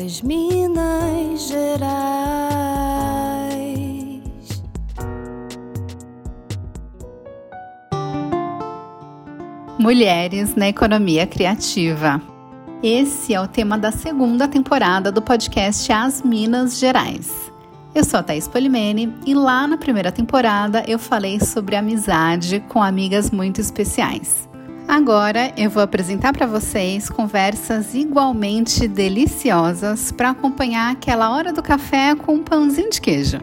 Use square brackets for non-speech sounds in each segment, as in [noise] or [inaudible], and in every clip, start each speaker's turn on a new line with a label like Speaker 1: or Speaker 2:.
Speaker 1: das Minas Gerais.
Speaker 2: Mulheres na economia criativa. Esse é o tema da segunda temporada do podcast As Minas Gerais. Eu sou a Thaís Polimene e lá na primeira temporada eu falei sobre amizade com amigas muito especiais. Agora eu vou apresentar para vocês conversas igualmente deliciosas para acompanhar aquela hora do café com um pãozinho de queijo.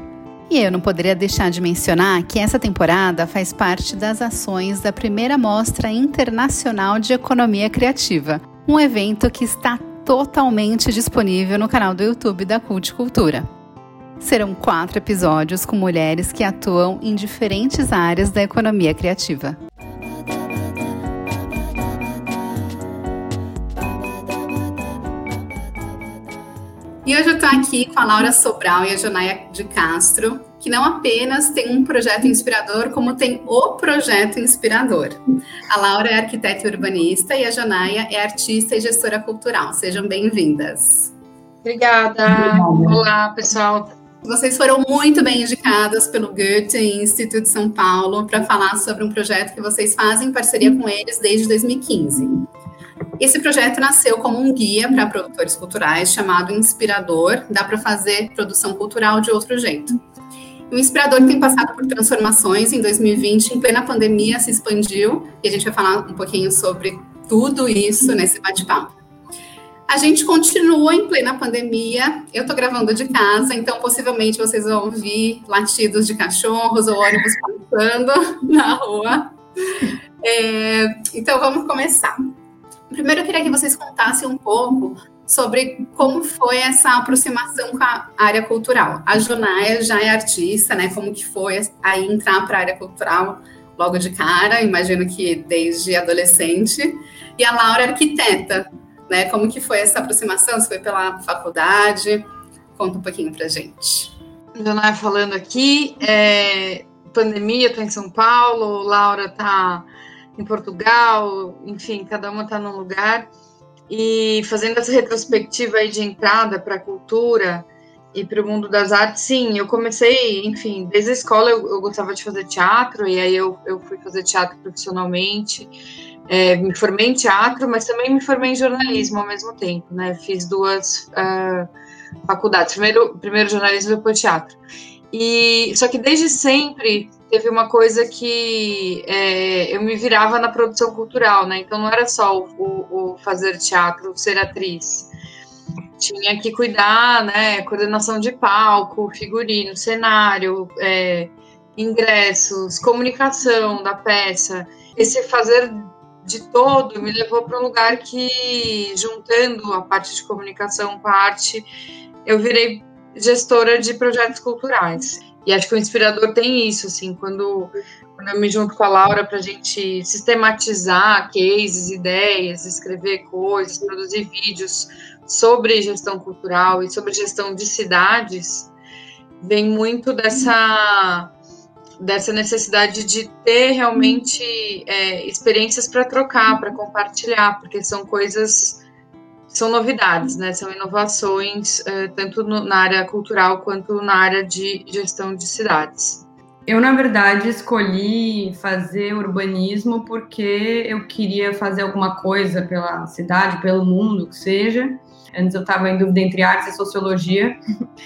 Speaker 2: E eu não poderia deixar de mencionar que essa temporada faz parte das ações da primeira Mostra Internacional de Economia Criativa, um evento que está totalmente disponível no canal do YouTube da Cult Cultura. Serão quatro episódios com mulheres que atuam em diferentes áreas da economia criativa. E hoje eu estou aqui com a Laura Sobral e a Jonaia de Castro, que não apenas tem um projeto inspirador, como tem o projeto inspirador. A Laura é arquiteta e urbanista e a Jonaia é artista e gestora cultural. Sejam bem-vindas.
Speaker 3: Obrigada. Olá, pessoal.
Speaker 2: Vocês foram muito bem indicadas pelo Goethe Instituto São Paulo para falar sobre um projeto que vocês fazem em parceria com eles desde 2015. Esse projeto nasceu como um guia para produtores culturais chamado Inspirador. Dá para fazer produção cultural de outro jeito. O Inspirador tem passado por transformações. Em 2020, em plena pandemia, se expandiu e a gente vai falar um pouquinho sobre tudo isso nesse bate-papo. A gente continua em plena pandemia. Eu estou gravando de casa, então possivelmente vocês vão ouvir latidos de cachorros ou ônibus passando [laughs] na rua. É, então vamos começar. Primeiro, eu queria que vocês contassem um pouco sobre como foi essa aproximação com a área cultural. A Jonaia já é artista, né? Como que foi aí entrar para a área cultural logo de cara? Imagino que desde adolescente. E a Laura é arquiteta, né? Como que foi essa aproximação? Se foi pela faculdade? Conta um pouquinho para gente.
Speaker 3: Jonaia falando aqui, é, pandemia, estou em São Paulo, Laura está em Portugal, enfim, cada uma está num lugar. E fazendo essa retrospectiva aí de entrada para a cultura e para o mundo das artes, sim, eu comecei, enfim, desde a escola eu, eu, gostava de fazer teatro, e aí eu, eu fui fazer teatro profissionalmente. É, me formei em teatro, mas também me formei em jornalismo ao mesmo tempo, né? Fiz duas uh, faculdades, primeiro, primeiro jornalismo e depois teatro. E só que desde sempre teve uma coisa que é, eu me virava na produção cultural, né? Então não era só o, o, fazer teatro, ser atriz. Tinha que cuidar, né? Coordenação de palco, figurino, cenário, é, ingressos, comunicação da peça. Esse fazer de todo me levou para um lugar que, juntando a parte de comunicação com a arte, eu virei gestora de projetos culturais. E acho que o inspirador tem isso, assim, quando, quando eu me junto com a Laura para a gente sistematizar cases, ideias, escrever coisas, produzir vídeos sobre gestão cultural e sobre gestão de cidades, vem muito dessa dessa necessidade de ter realmente é, experiências para trocar, para compartilhar, porque são coisas são novidades, né? São inovações uh, tanto no, na área cultural quanto na área de gestão de cidades.
Speaker 4: Eu, na verdade, escolhi fazer urbanismo porque eu queria fazer alguma coisa pela cidade, pelo mundo, que seja. Antes eu estava em dúvida entre artes e sociologia. [laughs]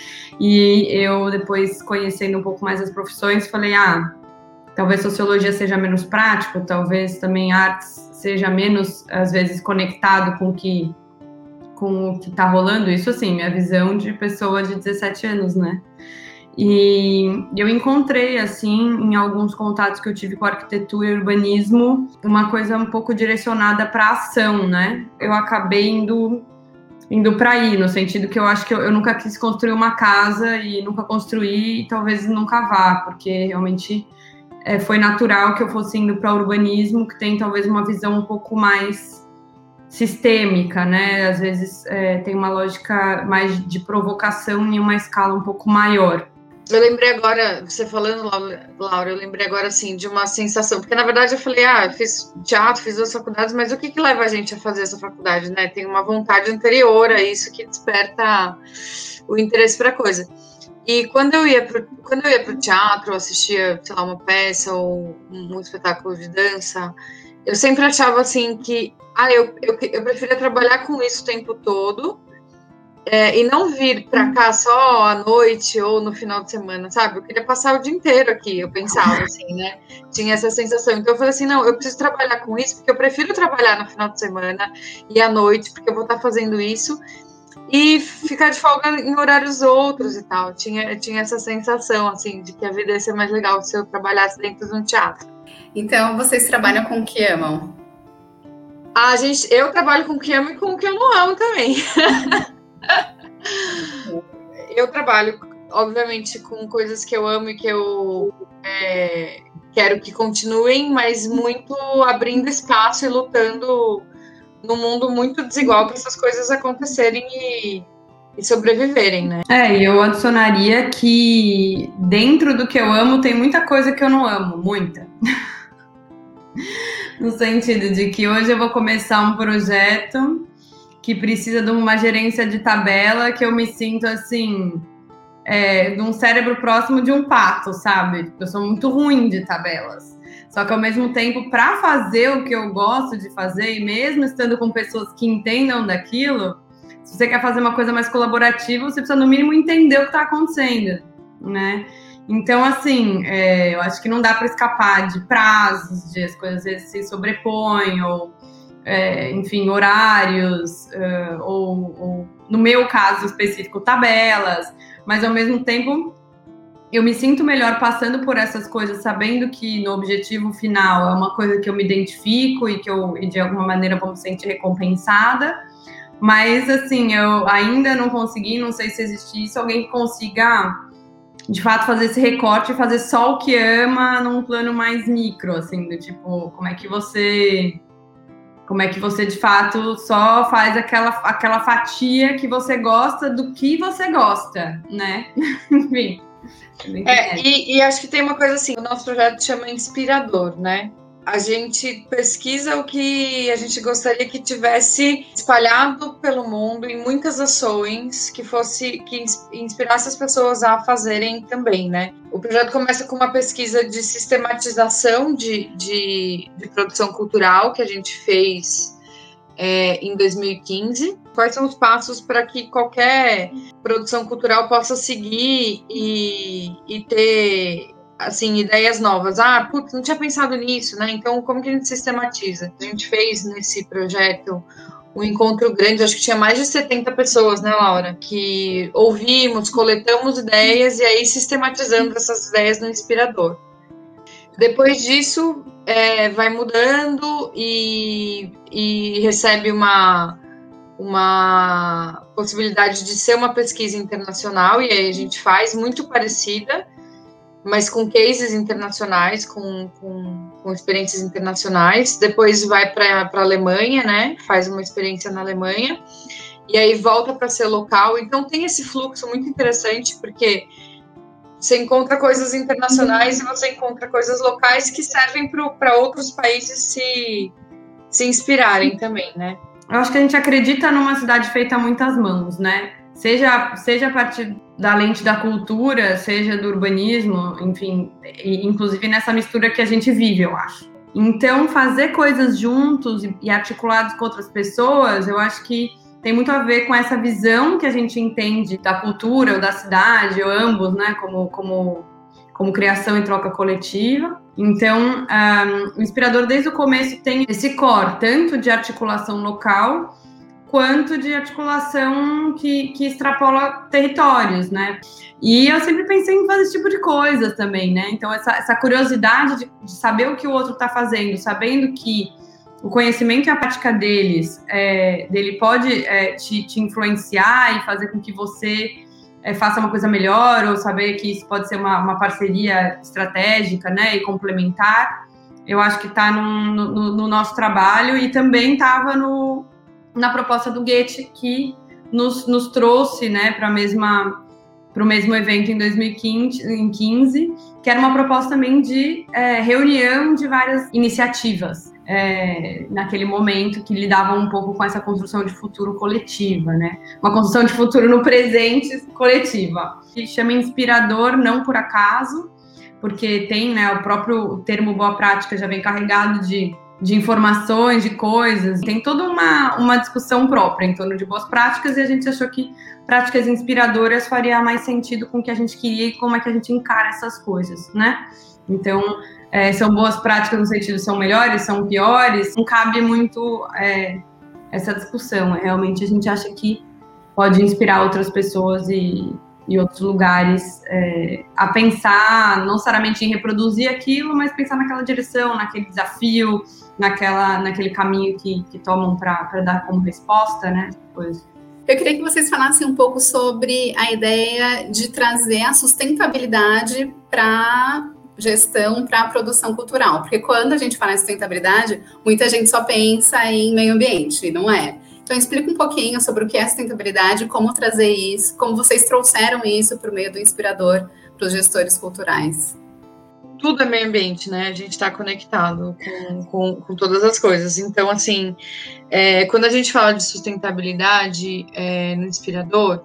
Speaker 4: E eu, depois, conhecendo um pouco mais as profissões, falei: ah, talvez sociologia seja menos prático, talvez também artes seja menos, às vezes, conectado com o que com o que está rolando, isso assim, minha visão de pessoa de 17 anos, né? E eu encontrei, assim, em alguns contatos que eu tive com arquitetura e urbanismo, uma coisa um pouco direcionada para ação, né? Eu acabei indo indo para aí, no sentido que eu acho que eu, eu, nunca quis construir uma casa e nunca construí e talvez nunca vá, porque realmente é, foi natural que eu fosse indo para urbanismo, que tem talvez uma visão um pouco mais sistêmica, né? Às vezes é, tem uma lógica mais de provocação em uma escala um pouco maior.
Speaker 3: Eu lembrei agora, você falando, Laura, eu lembrei agora, assim, de uma sensação, porque na verdade eu falei, ah, eu fiz teatro, fiz duas faculdades, mas o que que leva a gente a fazer essa faculdade, né? Tem uma vontade anterior a isso que desperta o interesse para a coisa. E quando eu ia pro, quando eu ia teatro, assistia, sei lá, uma peça ou um espetáculo de dança, eu sempre achava assim que, ah, eu, eu, eu preferia trabalhar com isso o tempo todo, é, e não vir para cá só à noite ou no final de semana, sabe? Eu queria passar o dia inteiro aqui, eu pensava [laughs] assim, né? Tinha essa sensação. Então eu falei assim: não, eu preciso trabalhar com isso, porque eu prefiro trabalhar no final de semana e à noite, porque eu vou estar fazendo isso e ficar de folga em horários outros e tal. Tinha, tinha essa sensação, assim, de que a vida ia ser mais legal se eu trabalhasse dentro de um teatro.
Speaker 2: Então, vocês trabalham com o que amam?
Speaker 3: A gente, eu trabalho com o que amo e com o que eu não amo também. [laughs] eu trabalho, obviamente, com coisas que eu amo e que eu é, quero que continuem, mas muito abrindo espaço e lutando num mundo muito desigual para essas coisas acontecerem e, e sobreviverem, né?
Speaker 4: É, e eu adicionaria que dentro do que eu amo tem muita coisa que eu não amo, muita. [laughs] no sentido de que hoje eu vou começar um projeto que precisa de uma gerência de tabela que eu me sinto assim, é, de um cérebro próximo de um pato, sabe? Eu sou muito ruim de tabelas. Só que ao mesmo tempo, para fazer o que eu gosto de fazer, e mesmo estando com pessoas que entendam daquilo, se você quer fazer uma coisa mais colaborativa, você precisa no mínimo entender o que está acontecendo, né? Então, assim, é, eu acho que não dá para escapar de prazos, de as coisas às vezes se sobrepõem, ou, é, enfim, horários, uh, ou, ou, no meu caso específico, tabelas, mas ao mesmo tempo eu me sinto melhor passando por essas coisas, sabendo que no objetivo final é uma coisa que eu me identifico e que eu e de alguma maneira vou me sentir recompensada. Mas assim, eu ainda não consegui, não sei se existe isso, alguém que consiga de fato fazer esse recorte e fazer só o que ama num plano mais micro, assim, do tipo, como é que você como é que você de fato só faz aquela, aquela fatia que você gosta do que você gosta, né? [laughs] Enfim.
Speaker 3: É, e, e, acho que tem uma coisa assim, o nosso projeto chama Inspirador, né? A gente pesquisa o que a gente gostaria que tivesse espalhado pelo mundo em muitas ações que fosse que inspirasse as pessoas a fazerem também, né? O projeto começa com uma pesquisa de sistematização de, de, de produção cultural que a gente fez é, em 2015. Quais são os passos para que qualquer produção cultural possa seguir e, e ter assim ideias novas? Ah, putz, não tinha pensado nisso, né? Então, como que a gente sistematiza? A gente fez nesse projeto um encontro grande, acho que tinha mais de 70 pessoas, né, Laura? Que ouvimos, coletamos ideias e aí sistematizamos essas ideias no Inspirador. Depois disso, é, vai mudando e, e recebe uma, uma possibilidade de ser uma pesquisa internacional, e aí a gente faz muito parecida, mas com cases internacionais, com, com, com experiências internacionais. Depois vai para a Alemanha, né? Faz uma experiência na Alemanha, e aí volta para ser local. Então tem esse fluxo muito interessante, porque você encontra coisas internacionais e você encontra coisas locais que servem para outros países se, se inspirarem também, né?
Speaker 4: Eu acho que a gente acredita numa cidade feita a muitas mãos, né? Seja, seja a partir da lente da cultura, seja do urbanismo, enfim, inclusive nessa mistura que a gente vive, eu acho. Então, fazer coisas juntos e articulados com outras pessoas, eu acho que tem muito a ver com essa visão que a gente entende da cultura ou da cidade, ou ambos, né, como, como, como criação e troca coletiva. Então, um, o Inspirador, desde o começo, tem esse core, tanto de articulação local, quanto de articulação que, que extrapola territórios, né? E eu sempre pensei em fazer esse tipo de coisas também, né? Então, essa, essa curiosidade de, de saber o que o outro está fazendo, sabendo que o conhecimento e a prática deles, é, dele pode é, te, te, influenciar e fazer com que você é, faça uma coisa melhor, ou saber que isso pode ser uma, uma parceria estratégica né, e complementar, eu acho que está no, no, no, nosso trabalho e também estava na proposta do Goethe, que nos, nos trouxe né, para o mesmo evento em 2015, que era uma proposta também de é, reunião de várias iniciativas é, naquele momento que lidavam um pouco com essa construção de futuro coletiva, né? Uma construção de futuro no presente coletiva. Que chama inspirador não por acaso, porque tem, né, o próprio termo boa prática já vem carregado de de informações, de coisas. Tem toda uma, uma discussão própria em torno de boas práticas e a gente achou que práticas inspiradoras faria mais sentido com o que a gente queria e como é que a gente encara essas coisas, né? Então, é, são boas práticas no sentido são melhores, são piores, não cabe muito é, essa discussão. Realmente a gente acha que pode inspirar outras pessoas e, e outros lugares é, a pensar, não necessariamente em reproduzir aquilo, mas pensar naquela direção, naquele desafio, naquela, naquele caminho que, que tomam para dar como resposta, né? Pois.
Speaker 2: Eu queria que vocês falassem um pouco sobre a ideia de trazer a sustentabilidade para gestão para a produção cultural, porque quando a gente fala em sustentabilidade, muita gente só pensa em meio ambiente, não é? Então explica um pouquinho sobre o que é sustentabilidade, como trazer isso, como vocês trouxeram isso o meio do inspirador para os gestores culturais
Speaker 3: tudo é meio ambiente, né? A gente está conectado com, com, com, todas as coisas. Então, assim, é, quando a gente fala de sustentabilidade é, no Inspirador,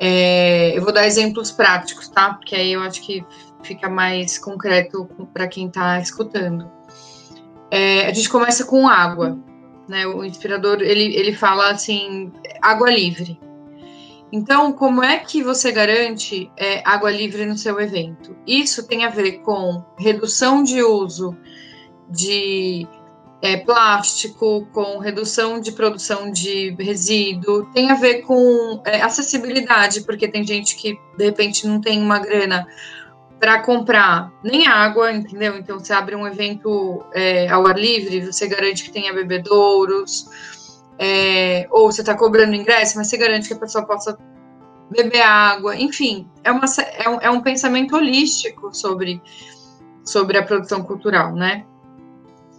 Speaker 3: é, eu vou dar exemplos práticos, tá? Porque aí eu acho que fica mais concreto para quem está escutando. É, a gente começa com água, né? O Inspirador, ele, ele fala assim, água livre. Então, como é que você garante é, água livre no seu evento? Isso tem a ver com redução de uso de é, plástico, com redução de produção de resíduo, tem a ver com é, acessibilidade, porque tem gente que de repente não tem uma grana para comprar nem água, entendeu? Então, você abre um evento é, ao ar livre, você garante que tenha bebedouros é, ou você está cobrando ingresso, mas você garante que a pessoa possa beber água, enfim, é, uma, é, um, é um pensamento holístico sobre, sobre a produção cultural, né?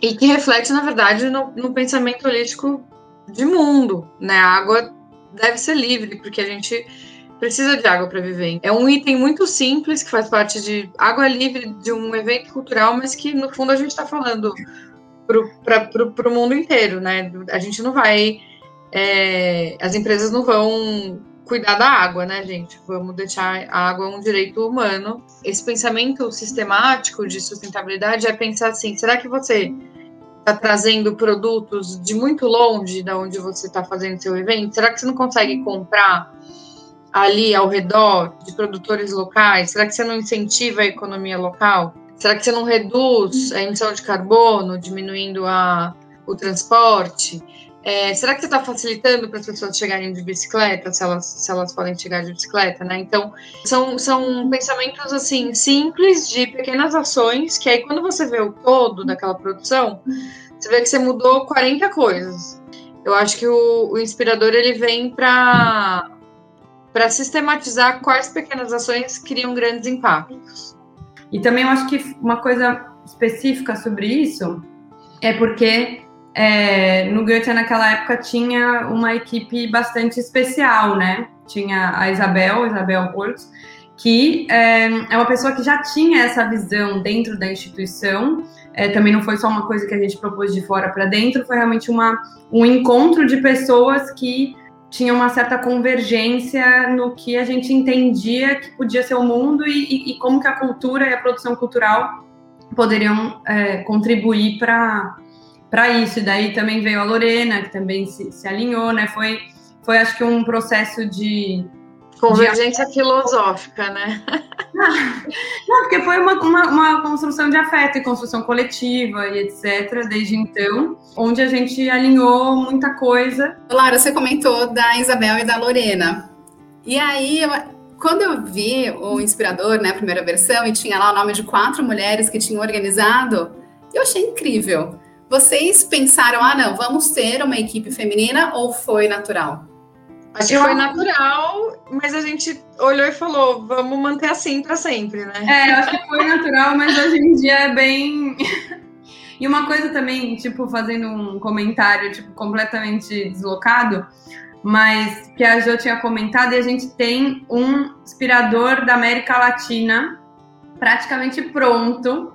Speaker 3: E que reflete, na verdade, no, no pensamento holístico de mundo, né? A água deve ser livre, porque a gente precisa de água para viver. É um item muito simples que faz parte de água livre de um evento cultural, mas que no fundo a gente está falando para o mundo inteiro, né? A gente não vai. É, as empresas não vão cuidar da água, né, gente? Vamos deixar a água um direito humano. Esse pensamento sistemático de sustentabilidade é pensar assim: será que você está trazendo produtos de muito longe da onde você está fazendo seu evento? Será que você não consegue comprar ali ao redor de produtores locais? Será que você não incentiva a economia local? Será que você não reduz a emissão de carbono, diminuindo a, o transporte? É, será que você está facilitando para as pessoas chegarem de bicicleta, se elas, se elas podem chegar de bicicleta, né? Então, são, são pensamentos, assim, simples de pequenas ações, que aí quando você vê o todo daquela produção, você vê que você mudou 40 coisas. Eu acho que o, o inspirador, ele vem para sistematizar quais pequenas ações criam grandes impactos.
Speaker 4: E também eu acho que uma coisa específica sobre isso é porque é, no Goethe naquela época tinha uma equipe bastante especial, né? Tinha a Isabel, Isabel Portos, que é, é, uma pessoa que já tinha essa visão dentro da instituição. É, também não foi só uma coisa que a gente propôs de fora para dentro, foi realmente uma, um encontro de pessoas que tinha uma certa convergência no que a gente entendia que podia ser o mundo e, e, como que a cultura e a produção cultural poderiam é, contribuir para para isso. E daí também veio a Lorena, que também se, se, alinhou, né? Foi, foi, acho que, um processo de.
Speaker 3: Convergência de... filosófica, né? [laughs]
Speaker 4: Não, porque foi uma, uma, uma, construção de afeto e construção coletiva e etc. Desde então, onde a gente alinhou muita coisa.
Speaker 2: Lara, você comentou da Isabel e da Lorena. E aí, eu, quando eu vi o Inspirador, né, a primeira versão, e tinha lá o nome de quatro mulheres que tinham organizado, eu achei incrível. Vocês pensaram, ah, não, vamos ter uma equipe feminina ou foi natural?
Speaker 3: Acho que foi natural, mas a gente olhou e falou, vamos manter assim para sempre, né?
Speaker 4: É, eu acho que foi natural, mas hoje em dia é bem. [laughs] e uma coisa também, tipo, fazendo um comentário, tipo, completamente deslocado, mas que a Jo tinha comentado, e a gente tem um inspirador da América Latina praticamente pronto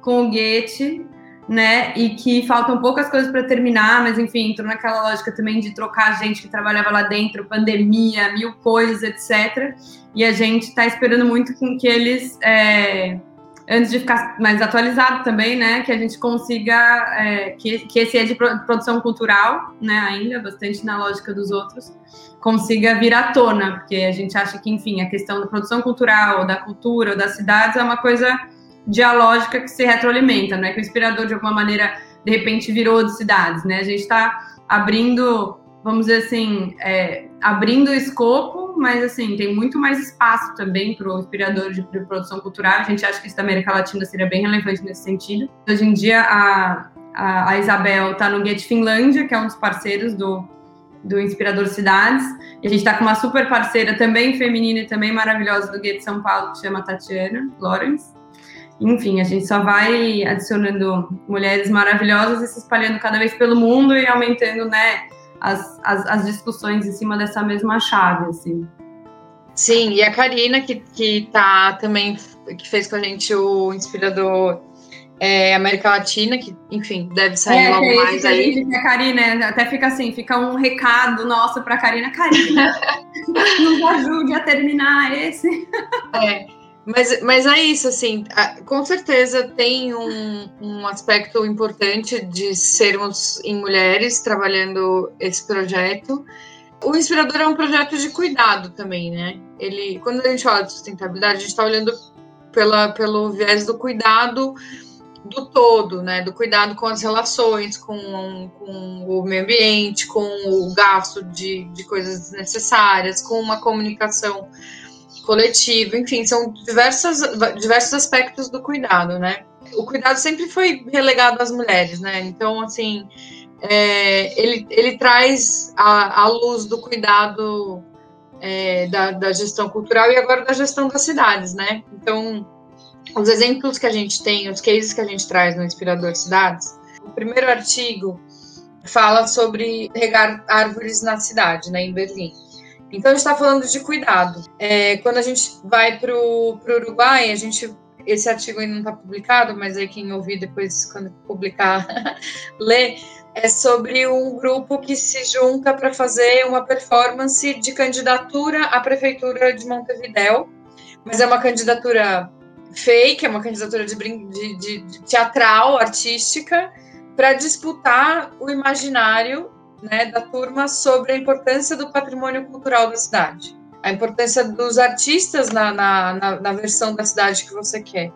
Speaker 4: com o Goethe, né? E que faltam poucas coisas para terminar, mas enfim, entrou naquela lógica também de trocar gente que trabalhava lá dentro, pandemia, mil coisas, etc. E a gente está esperando muito com que eles, é, antes de ficar mais atualizado também, né? Que a gente consiga, é, que, que esse é de produção cultural, né? Ainda, bastante na lógica dos outros, consiga vir à tona, porque a gente acha que, enfim, a questão da produção cultural, da cultura, das cidades é uma coisa dialógica que se retroalimenta, não é que o inspirador de alguma maneira de repente virou de cidades, né? A gente está abrindo, vamos dizer assim, é, abrindo o escopo, mas assim tem muito mais espaço também para o inspirador de, produção cultural. A gente acha que isso da América Latina seria bem relevante nesse sentido. Hoje em dia a, a, a Isabel está no Get Finlândia, que é um dos parceiros do do Inspirador Cidades. A gente está com uma super parceira também feminina e também maravilhosa do Get São Paulo, que chama Tatiana Lawrence. Enfim, a gente só vai adicionando mulheres maravilhosas e se espalhando cada vez pelo mundo e aumentando, né, as, as, as discussões em cima dessa mesma chave, assim.
Speaker 3: Sim, e a Karina, que, que tá também, que fez com a gente o Inspirador é, América Latina, que, enfim, deve sair é, logo é mais aí.
Speaker 4: A Karina, até fica assim, fica um recado nosso para Karina. Karina, [laughs] nos ajude a terminar esse.
Speaker 3: É. Mas, mas é isso, assim, com certeza tem um, um aspecto importante de sermos em mulheres trabalhando esse projeto. O Inspirador é um projeto de cuidado também, né? Ele, quando a gente fala de sustentabilidade, a gente está olhando pela, pelo viés do cuidado do todo, né? Do cuidado com as relações, com, com o meio ambiente, com o gasto de, de coisas desnecessárias, com uma comunicação coletivo, enfim, são diversos, diversos aspectos do cuidado, né? O cuidado sempre foi relegado às mulheres, né? Então, assim, é, ele, ele traz a, a luz do cuidado é, da, da gestão cultural e agora da gestão das cidades, né? Então, os exemplos que a gente tem, os cases que a gente traz no Inspirador Cidades, o primeiro artigo fala sobre regar árvores na cidade, né, em Berlim. Então, a gente está falando de cuidado. É, quando a gente vai para o Uruguai, a gente. Esse artigo ainda não está publicado, mas aí quem ouvir depois, quando publicar, [laughs] lê. É sobre um grupo que se junta para fazer uma performance de candidatura à prefeitura de Montevidéu. Mas é uma candidatura fake, é uma candidatura de, de, de teatral, artística, para disputar o imaginário né, da turma sobre a importância do patrimônio cultural da cidade, a importância dos artistas na, na, na, na versão da cidade que você quer.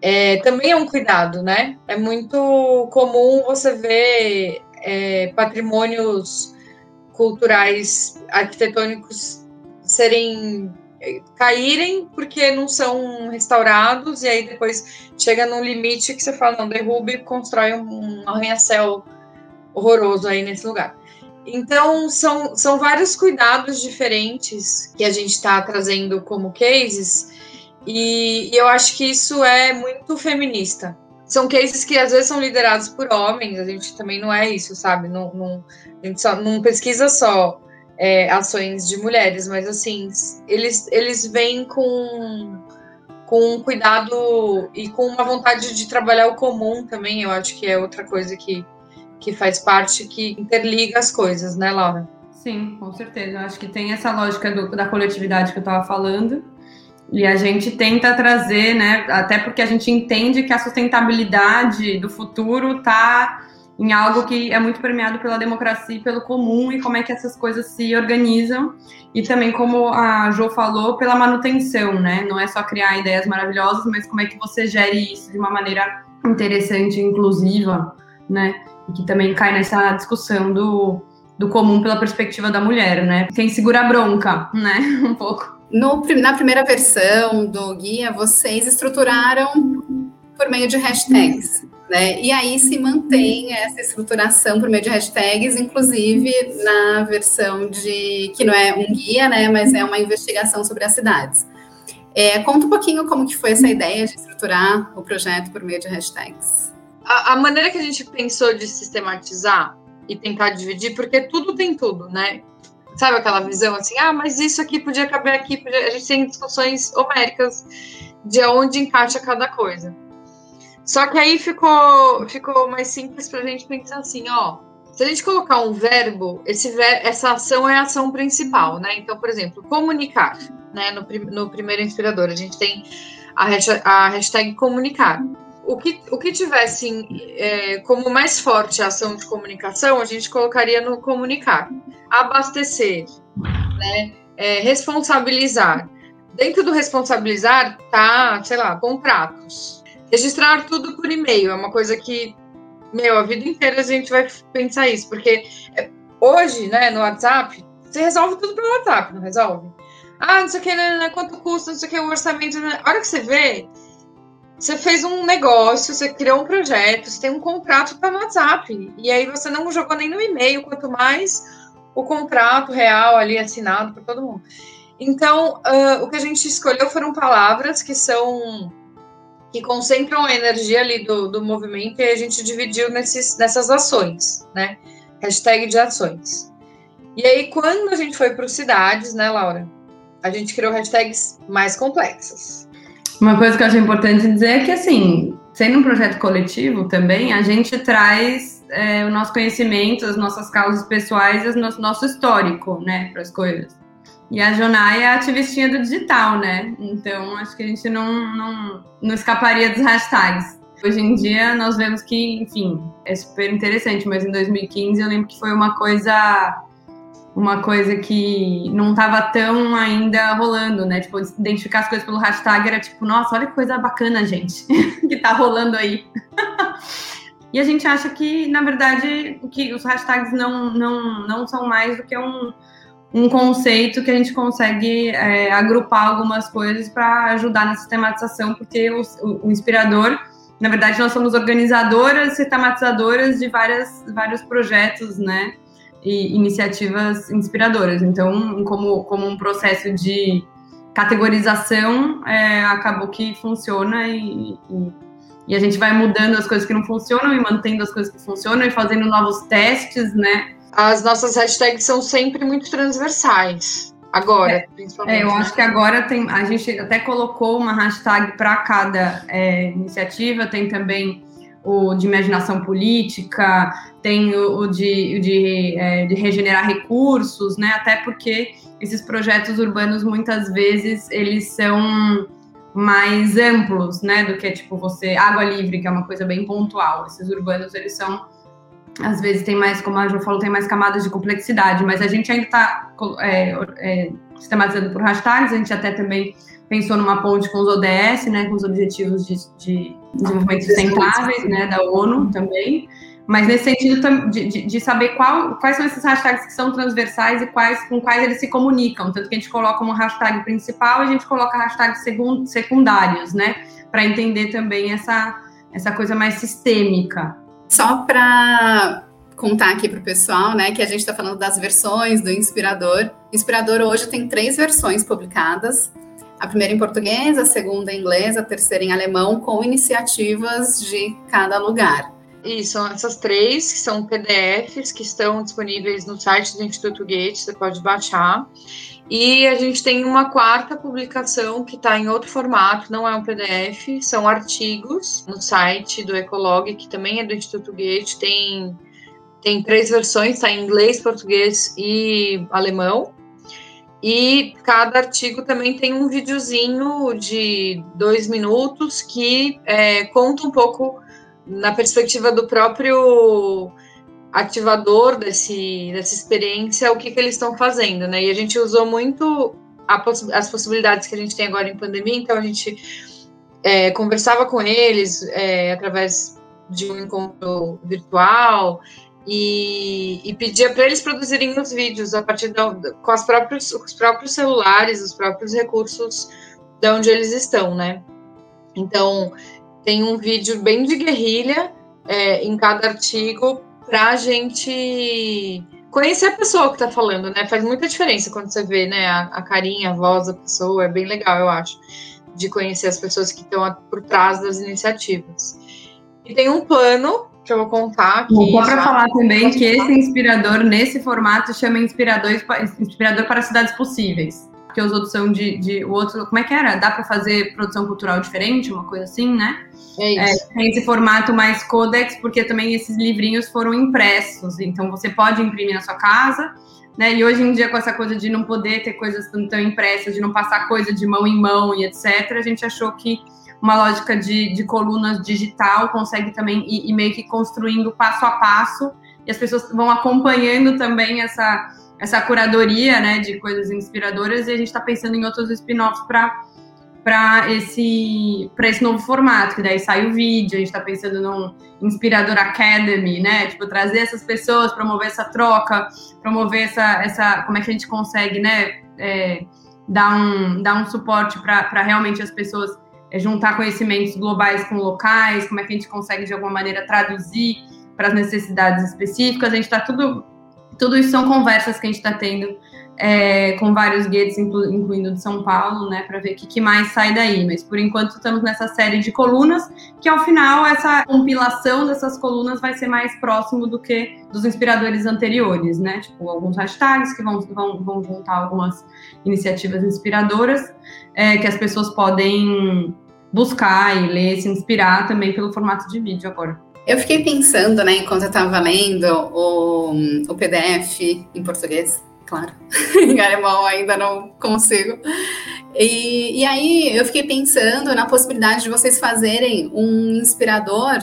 Speaker 3: É, também é um cuidado, né? É muito comum você ver é, patrimônios culturais, arquitetônicos serem é, caírem porque não são restaurados e aí depois chega num limite que você fala não derrube constrói um arranha-céu horroroso aí nesse lugar. Então, são, são vários cuidados diferentes que a gente está trazendo como cases, e, e, eu acho que isso é muito feminista. São cases que às vezes são liderados por homens, a gente também não é isso, sabe? Não, não a gente só, não pesquisa só é, ações de mulheres, mas assim, eles, eles vêm com, com um cuidado e com uma vontade de trabalhar o comum também, eu acho que é outra coisa que que faz parte, que interliga as coisas, né, Laura?
Speaker 4: Sim, com certeza. Eu acho que tem essa lógica do, da coletividade que eu estava falando. E a gente tenta trazer, né? Até porque a gente entende que a sustentabilidade do futuro está em algo que é muito permeado pela democracia e pelo comum e como é que essas coisas se organizam e também como a Jo falou pela manutenção, né? Não é só criar ideias maravilhosas, mas como é que você gere isso de uma maneira interessante, inclusiva, né? E que também cai nessa discussão do, do comum pela perspectiva da mulher, né? Quem segura a bronca, né? [laughs] Um pouco.
Speaker 2: No, na primeira versão do guia, vocês estruturaram por meio de hashtags, né? E aí se mantém essa estruturação por meio de hashtags, inclusive na versão de que não é um guia, né? Mas é uma investigação sobre as cidades. É, conta um pouquinho como que foi essa ideia de estruturar o projeto por meio de hashtags
Speaker 3: a, a, maneira que a gente pensou de sistematizar e tentar dividir, porque tudo tem tudo, né? Sabe aquela visão assim, ah, mas isso aqui podia caber aqui, podia... a gente tem discussões homéricas de onde encaixa cada coisa. Só que aí ficou, ficou mais simples para a gente pensar assim, ó, se a gente colocar um verbo, esse ver, essa ação é a ação principal, né? Então, por exemplo, comunicar, né? No, no primeiro inspirador, a gente tem a a hashtag comunicar. O que, o que tivesse é, como mais forte a ação de comunicação, a gente colocaria no comunicar. Abastecer, né? É, responsabilizar. Dentro do responsabilizar, tá, sei lá, contratos. Registrar tudo por e-mail é uma coisa que meu, a vida inteira a gente vai pensar isso, porque é, hoje, né, no WhatsApp, você resolve tudo pelo WhatsApp, não resolve? Ah, não sei o que, né, né, quanto custa, não sei o que, o orçamento. Né? A hora que você vê, você fez um negócio, você criou um projeto, você tem um contrato para WhatsApp. E aí você não jogou nem no e-mail, quanto mais o contrato real ali assinado por todo mundo. Então, uh, o que a gente escolheu foram palavras que são que concentram a energia ali do, do movimento e a gente dividiu nesses, nessas ações, né? Hashtag de ações. E aí, quando a gente foi para cidades, né, Laura? A gente criou hashtags mais complexas.
Speaker 4: Uma coisa que eu acho importante dizer é que, assim, sendo um projeto coletivo também, a gente traz é, o nosso conhecimento, as nossas causas pessoais, o nosso, nosso histórico, né, para as coisas. E a Jonai é a ativistinha do digital, né? Então acho que a gente não, não, não escaparia dos hashtags. Hoje em dia nós vemos que, enfim, é super interessante, mas em 2015 eu lembro que foi uma coisa uma coisa que não estava tão ainda rolando, né? Tipo, identificar as coisas pelo hashtag era tipo, nossa, olha que coisa bacana, gente, [laughs] que tá rolando aí. [laughs] e a gente acha que, na verdade, que os hashtags não, não, não são mais do que um, um conceito que a gente consegue é, agrupar algumas coisas para ajudar na sistematização, porque o, o, inspirador, na verdade, nós somos organizadoras, sistematizadoras de várias, vários projetos, né, e iniciativas inspiradoras. Então, como, como um processo de categorização, é, acabou que funciona e, e, e a gente vai mudando as coisas que não funcionam e mantendo as coisas que funcionam e fazendo novos testes, né,
Speaker 3: as nossas hashtags são sempre muito transversais. Agora,
Speaker 4: é, principalmente. É, eu acho que agora tem. A gente até colocou uma hashtag para cada é, iniciativa, tem também o de imaginação política, tem o, o de, de, é, de, regenerar recursos, né? Até porque esses projetos urbanos muitas vezes eles são mais amplos, né? Do que tipo você água livre, que é uma coisa bem pontual. Esses urbanos eles são às vezes tem mais, como a Jo falou, tem mais camadas de complexidade, mas a gente ainda está é, é, sistematizando por hashtags, a gente até também pensou numa ponte com os ODS, né, com os Objetivos de, de Desenvolvimento Sustentáveis, né, da ONU também, mas nesse sentido de, de, de, saber qual, quais são esses hashtags que são transversais e quais, com quais eles se comunicam, tanto que a gente coloca como hashtag principal, a gente coloca hashtags secundários, né, para entender também essa, essa coisa mais sistêmica.
Speaker 2: Só para contar aqui para o pessoal, né, que a gente está falando das versões do Inspirador. Inspirador hoje tem três versões publicadas. A primeira em português, a segunda em inglês, a terceira em alemão, com iniciativas de cada lugar.
Speaker 3: E são essas três, que são PDFs, que estão disponíveis no site do Instituto Gates, você pode baixar. E a gente tem uma quarta publicação que está em outro formato, não é um PDF, são artigos no site do Ecolog, que também é do Instituto Goethe, tem, tem três versões, está em inglês, português e alemão. E cada artigo também tem um videozinho de dois minutos que é, conta um pouco na perspectiva do próprio ativador desse, dessa experiência o que, que eles estão fazendo, né? E a gente usou muito as possibilidades que a gente tem agora em pandemia, então a gente é, conversava com eles é, através de um encontro virtual e, e pedia para eles produzirem os vídeos a partir do, com as próprios, os próprios celulares, os próprios recursos de onde eles estão, né? Então tem um vídeo bem de guerrilha é, em cada artigo para a gente conhecer a pessoa que está falando, né? Faz muita diferença quando você vê, né, a, a, carinha, a voz da pessoa, é bem legal, eu acho, de conhecer as pessoas que estão por trás das iniciativas. E tem um plano que eu vou contar aqui.
Speaker 4: Só para falar também que esse inspirador, nesse formato, chama inspirador, inspirador para cidades possíveis. Porque os outros são de, de. O outro, como é que era? Dá para fazer produção cultural diferente, uma coisa assim, né?
Speaker 3: É isso.
Speaker 4: É, tem esse formato mais codex, porque também esses livrinhos foram impressos. Então você pode imprimir na sua casa. Né? E hoje em dia, com essa coisa de não poder ter coisas tão, tão impressas, de não passar coisa de mão em mão e etc., a gente achou que uma lógica de, de colunas digital consegue também ir, ir, meio que construindo passo a passo e as pessoas vão acompanhando também essa, essa curadoria né, de coisas inspiradoras e a gente está pensando em outros spin-offs para para esse, esse novo formato, que daí sai o vídeo, a gente está pensando num Inspirador Academy, né? Tipo, trazer essas pessoas, promover essa troca, promover essa, essa como é que a gente consegue, né? É, dar, um, dar um suporte para realmente as pessoas é, juntar conhecimentos globais com locais, como é que a gente consegue, de alguma maneira, traduzir para as necessidades específicas. A gente está tudo. Tudo isso são conversas que a gente está tendo é, com vários guetos, inclu, incluindo de São Paulo, né, para ver o que, que, mais sai daí. Mas por enquanto estamos nessa série de colunas, que ao final essa compilação dessas colunas vai ser mais próximo do que dos inspiradores anteriores, né? Tipo, alguns hashtags que vão, vão, vão juntar algumas iniciativas inspiradoras é, que as pessoas podem buscar e ler, se inspirar também pelo formato de vídeo agora.
Speaker 2: Eu fiquei pensando, né, enquanto eu estava lendo o, o PDF em português, claro. [laughs] em alemão ainda não consigo. E, e aí eu fiquei pensando na possibilidade de vocês fazerem um inspirador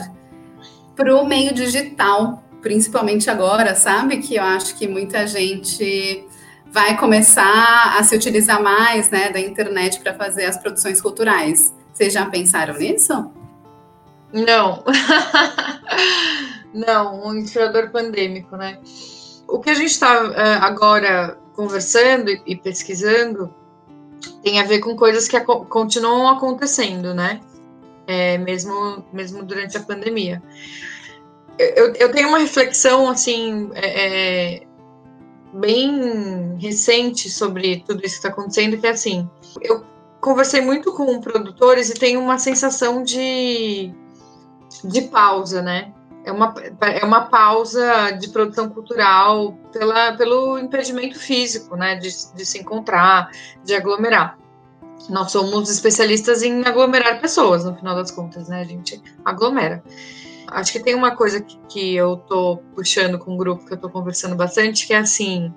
Speaker 2: para o meio digital, principalmente agora, sabe? Que eu acho que muita gente vai começar a se utilizar mais né, da internet para fazer as produções culturais. Vocês já pensaram nisso?
Speaker 3: Não. [laughs] Não, um inspirador pandêmico, né? O que a gente está uh, é, agora conversando e pesquisando tem a ver com coisas que continuam acontecendo, né? É, mesmo, mesmo durante a pandemia. Eu, eu tenho uma reflexão, assim, é, é bem recente sobre tudo isso que está acontecendo, que é assim, eu conversei muito com produtores e tenho uma sensação de, de pausa, né? É uma, é uma pausa de produção cultural pela, pelo impedimento físico, né, de, de se encontrar, de aglomerar. Nós somos especialistas em aglomerar pessoas, no final das contas, né? A gente aglomera. Acho que tem uma coisa que, que eu tô puxando com o grupo, que eu tô conversando bastante, que é assim: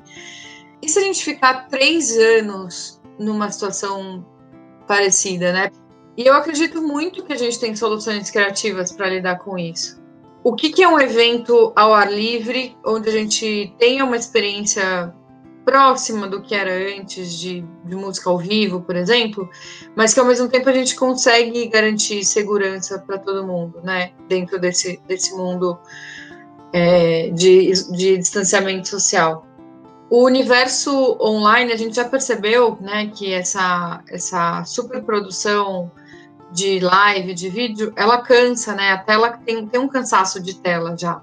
Speaker 3: e se a gente ficar três anos numa situação parecida, né? E eu acredito muito que a gente tem soluções criativas para lidar com isso o que, que, é um evento ao ar livre, onde a gente tenha uma experiência próxima do que era antes de, de, música ao vivo, por exemplo, mas que ao mesmo tempo a gente consegue garantir segurança para todo mundo, né? Dentro desse, desse mundo é, de, de distanciamento social. O universo online, a gente já percebeu né, que essa, essa superprodução de live, de vídeo, ela cansa, né? A tela tem, tem um cansaço de tela já.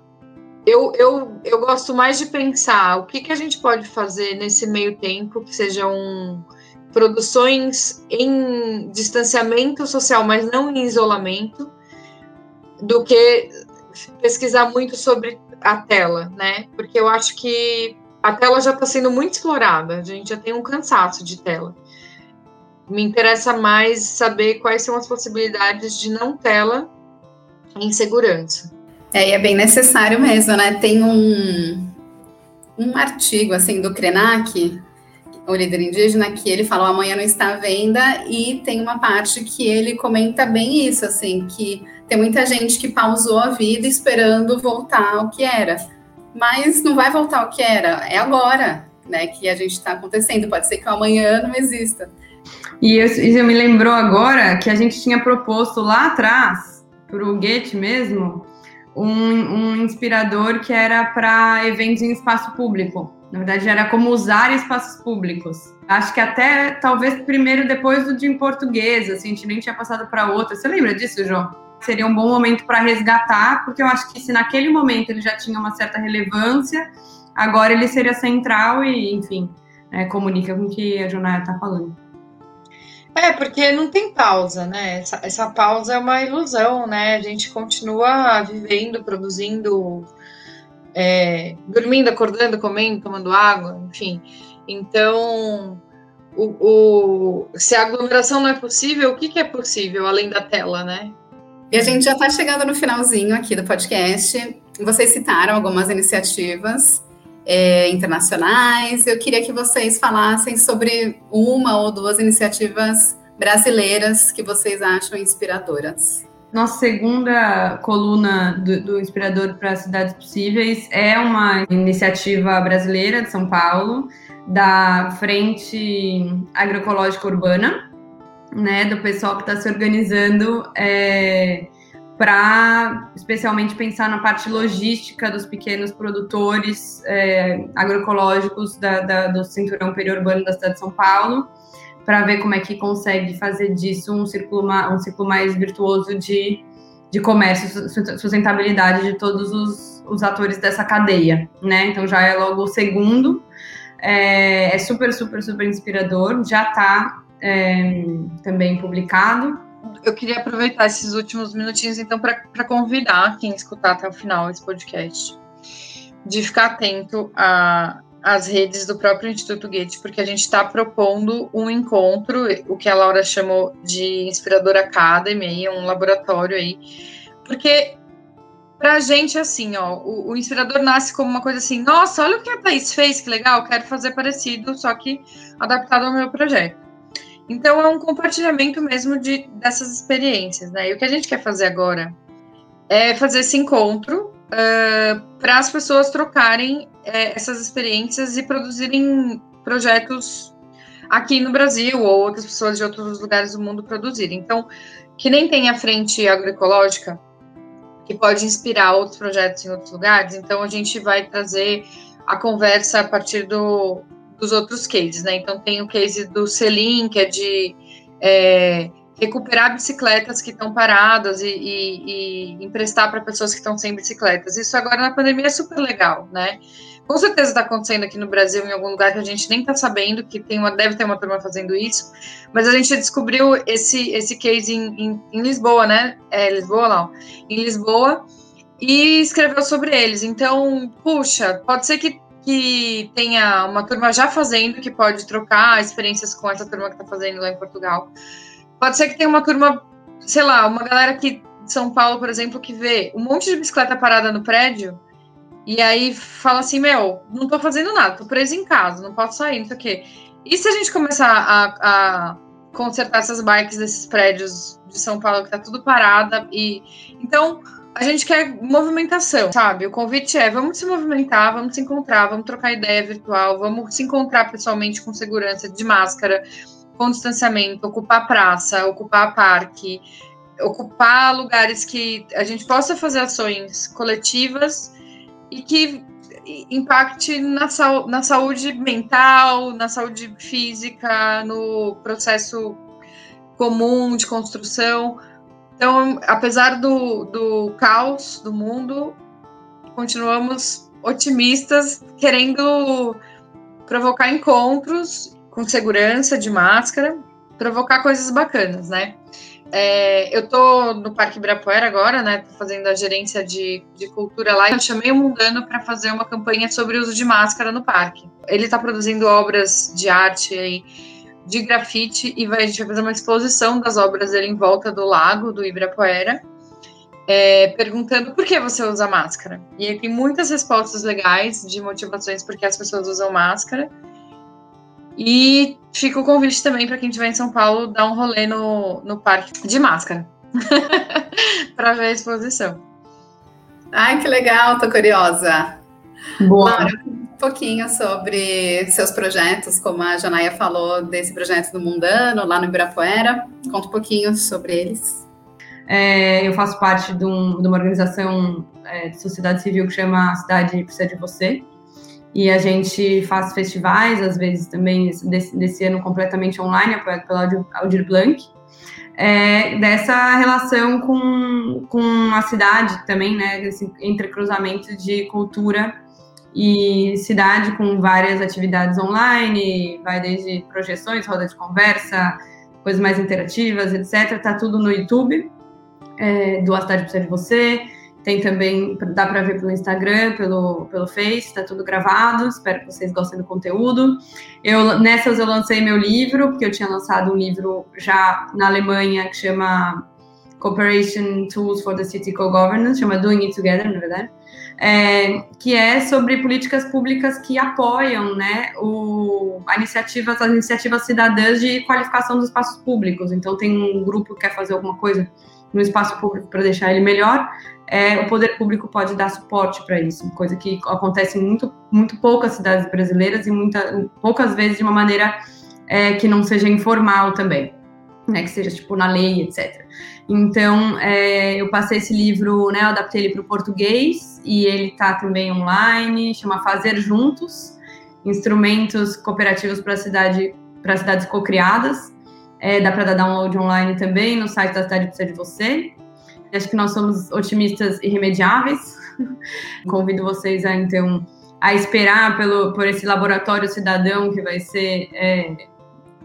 Speaker 3: Eu, eu, eu gosto mais de pensar o que, que a gente pode fazer nesse meio tempo, que sejam produções em distanciamento social, mas não em isolamento, do que pesquisar muito sobre a tela, né? Porque eu acho que a tela já está sendo muito explorada, a gente já tem um cansaço de tela me interessa mais saber quais são as possibilidades de não tela em segurança.
Speaker 2: É, e é bem necessário mesmo, né? Tem um, um artigo, assim, do Krenak, o líder indígena, que ele falou amanhã não está à venda, e tem uma parte que ele comenta bem isso, assim, que tem muita gente que pausou a vida esperando voltar ao que era. Mas não vai voltar ao que era, é agora, né, que a gente está acontecendo. Pode ser que amanhã não exista.
Speaker 4: E isso me lembrou agora que a gente tinha proposto lá atrás, para o Goethe mesmo, um, um inspirador que era para eventos em espaço público. Na verdade, era como usar espaços públicos. Acho que até talvez primeiro depois do de em português, assim, a gente nem tinha passado para outra. Você lembra disso, João? Seria um bom momento para resgatar, porque eu acho que se naquele momento ele já tinha uma certa relevância, agora ele seria central e, enfim, é, comunica com o que a Jonaya está falando.
Speaker 3: É, porque não tem pausa, né? Essa, essa pausa é uma ilusão, né? A gente continua vivendo, produzindo, é, dormindo, acordando, comendo, tomando água, enfim. Então, o, o, se a aglomeração não é possível, o que, que é possível além da tela, né?
Speaker 2: E a gente já está chegando no finalzinho aqui do podcast. Vocês citaram algumas iniciativas é, internacionais. Eu queria que vocês falassem sobre uma ou duas iniciativas brasileiras que vocês acham inspiradoras.
Speaker 4: Nossa segunda coluna do, do Inspirador para Cidades Possíveis é uma iniciativa brasileira de São Paulo, da Frente Agroecológica Urbana, né, do pessoal que está se organizando é, para especialmente pensar na parte logística dos pequenos produtores é, agroecológicos da, da, do cinturão periurbano da cidade de São Paulo, para ver como é que consegue fazer disso um círculo, um círculo mais virtuoso de, de comércio, sustentabilidade de todos os, os atores dessa cadeia, né? Então já é logo o segundo, é, é super, super, super inspirador, já está é, também publicado
Speaker 3: eu queria aproveitar esses últimos minutinhos, então, para convidar quem escutar até o final esse podcast, de ficar atento às redes do próprio Instituto Goethe, porque a gente está propondo um encontro, o que a Laura chamou de Inspirador Academy, um laboratório aí, porque para a gente, assim, ó, o, o, inspirador nasce como uma coisa assim, nossa, olha o que a Thaís fez, que legal, quero fazer parecido, só que adaptado ao meu projeto. Então é um compartilhamento mesmo de, dessas experiências, né? E o que a gente quer fazer agora é fazer esse encontro uh, para as pessoas trocarem uh, essas experiências e produzirem projetos aqui no Brasil ou outras pessoas de outros lugares do mundo produzirem. Então, que nem tem a frente agroecológica que pode inspirar outros projetos em outros lugares, então a gente vai trazer a conversa a partir do, dos outros cases, né? Então tem o case do Selim, que é de é, recuperar bicicletas que estão paradas e, e, e emprestar para pessoas que estão sem bicicletas. Isso agora na pandemia é super legal, né? Com certeza está acontecendo aqui no Brasil, em algum lugar que a gente nem está sabendo, que tem uma, deve ter uma turma fazendo isso, mas a gente descobriu esse, esse case em, em, em Lisboa, né? É, Lisboa, não. Em Lisboa, e escreveu sobre eles. Então, puxa, pode ser que que tenha uma turma já fazendo, que pode trocar experiências com essa turma que está fazendo lá em Portugal. Pode ser que tenha uma turma, sei lá, uma galera aqui de São Paulo, por exemplo, que vê um monte de bicicleta parada no prédio e aí fala assim: Meu, não estou fazendo nada, estou preso em casa, não posso sair, não sei o quê. E se a gente começar a, a consertar essas bikes desses prédios de São Paulo que está tudo parada e então a gente quer movimentação, sabe? O convite é vamos se movimentar, vamos se encontrar, vamos trocar ideia virtual, vamos se encontrar pessoalmente com segurança, de máscara, com distanciamento, ocupar praça, ocupar parque, ocupar lugares que a gente possa fazer ações coletivas e que impacte na, na saúde mental, na saúde física, no processo comum de construção então, apesar do, do caos do mundo, continuamos otimistas, querendo provocar encontros com segurança, de máscara, provocar coisas bacanas, né? É, eu tô no Parque Ibirapuera agora, né? Tô fazendo a gerência de, de cultura lá. Eu chamei o Mundano para fazer uma campanha sobre o uso de máscara no parque. Ele está produzindo obras de arte aí de grafite e vai, a gente vai fazer uma exposição das obras dele em volta do lago do Ibirapuera, é, perguntando por que você usa máscara. E aí tem muitas respostas legais de motivações por que as pessoas usam máscara. E fica o convite também para quem estiver em São Paulo dar um rolê no, no parque de máscara [laughs] para ver a exposição.
Speaker 2: Ai, que legal, tô curiosa.
Speaker 4: Boa. Laura,
Speaker 2: pouquinho sobre seus projetos, como a Janaia falou desse projeto do Mundano, lá no Ibirapuera. Conta um pouquinho sobre eles.
Speaker 4: É, eu faço parte de, um, de uma organização é, de sociedade civil que chama Cidade Precisa de Você. E a gente faz festivais, às vezes também desse, desse ano completamente online, apoiado pela Aldir Blanc. É, dessa relação com, com a cidade também, né, esse entrecruzamento de cultura e cidade com várias atividades online, vai desde projeções, roda de conversa, coisas mais interativas, etc. Tá tudo no YouTube é, do A Cidade Precisa de Você. Tem também, dá para ver pelo Instagram, pelo, pelo Face, está tudo gravado. Espero que vocês gostem do conteúdo. Eu, nessas eu lancei meu livro, porque eu tinha lançado um livro já na Alemanha que chama Cooperation Tools for the City Co-Governance, chama Doing It Together, na verdade, é, que é sobre políticas públicas que apoiam né, o, a iniciativa, as iniciativas cidadãs de qualificação dos espaços públicos. Então, tem um grupo que quer fazer alguma coisa no espaço público para deixar ele melhor, é, o poder público pode dar suporte para isso, coisa que acontece em muito, muito poucas cidades brasileiras e muita, poucas vezes de uma maneira é, que não seja informal também, né, que seja tipo na lei, etc. Então, é, eu passei esse livro, né, eu adaptei ele para o português e ele está também online, chama Fazer Juntos, Instrumentos Cooperativos para cidade, para cidades cocriadas. É, dá para dar download online também no site da Cidade Precisa de Você. Acho que nós somos otimistas irremediáveis. [laughs] Convido vocês a, então, a esperar pelo, por esse laboratório cidadão que vai ser é,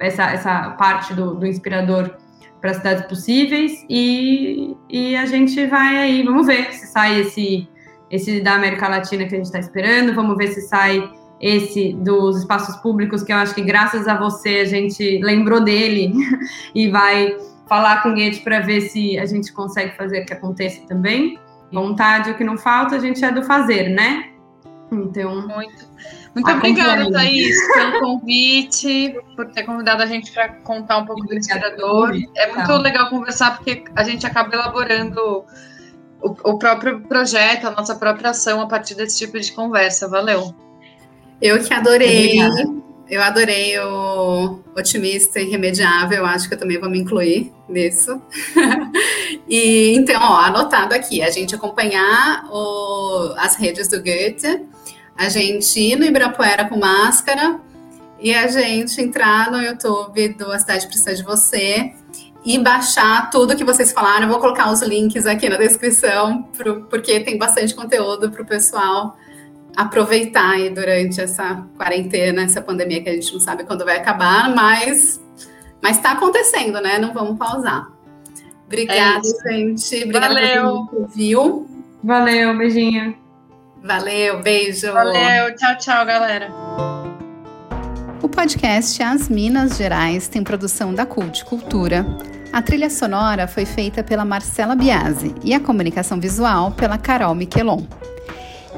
Speaker 4: essa, essa parte do, do inspirador para cidades possíveis e, e a gente vai aí, vamos ver se sai esse, esse da América Latina que a gente está esperando, vamos ver se sai esse dos espaços públicos, que eu acho que graças a você a gente lembrou dele [laughs] e vai falar com o Goethe para ver se a gente consegue fazer que aconteça também. Vontade, o que não falta, a gente é do fazer, né?
Speaker 3: Então. Muito, muito obrigada, Thaís, pelo convite, por ter convidado a gente para contar um pouco do Inspirador. É muito legal conversar, porque a gente acaba elaborando o, o próprio projeto, a nossa própria ação a partir desse tipo de conversa. Valeu.
Speaker 2: Eu que adorei. Eu adorei o otimista irremediável, acho que eu também vou me incluir nisso. [laughs] e então, ó, anotado aqui, a gente acompanhar o, as redes do Goethe, a gente ir no Ibirapuera com máscara e a gente entrar no YouTube do A Cidade Precisa de Você e baixar tudo que vocês falaram. Eu vou colocar os links aqui na descrição, pro, porque tem bastante conteúdo para o pessoal aproveitar aí durante essa quarentena, essa pandemia que a gente não sabe quando vai acabar, mas mas está acontecendo, né? Não vamos pausar. Obrigada, é gente. Obrigada
Speaker 3: Valeu.
Speaker 2: por viu.
Speaker 4: Valeu, beijinho.
Speaker 2: Valeu, beijo.
Speaker 3: Valeu, tchau, tchau, galera.
Speaker 2: O podcast As Minas Gerais tem produção da Cult Cultura. A trilha sonora foi feita pela Marcela Biasi e a comunicação visual pela Carol Miquelon.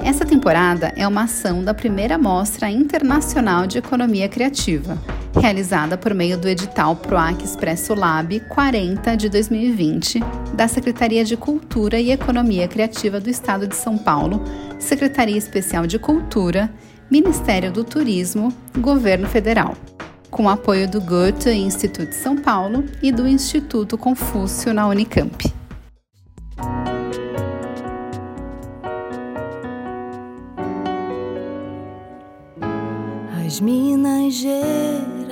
Speaker 2: Essa temporada é uma ação da primeira Mostra Internacional de Economia Criativa, realizada por meio do edital PROAC Expresso Lab 40 de 2020, da Secretaria de Cultura e Economia Criativa do Estado de São Paulo, Secretaria Especial de Cultura, Ministério do Turismo, Governo Federal. Com apoio do Goethe Instituto São Paulo e do Instituto Confúcio na Unicamp.
Speaker 1: As Minas Gerais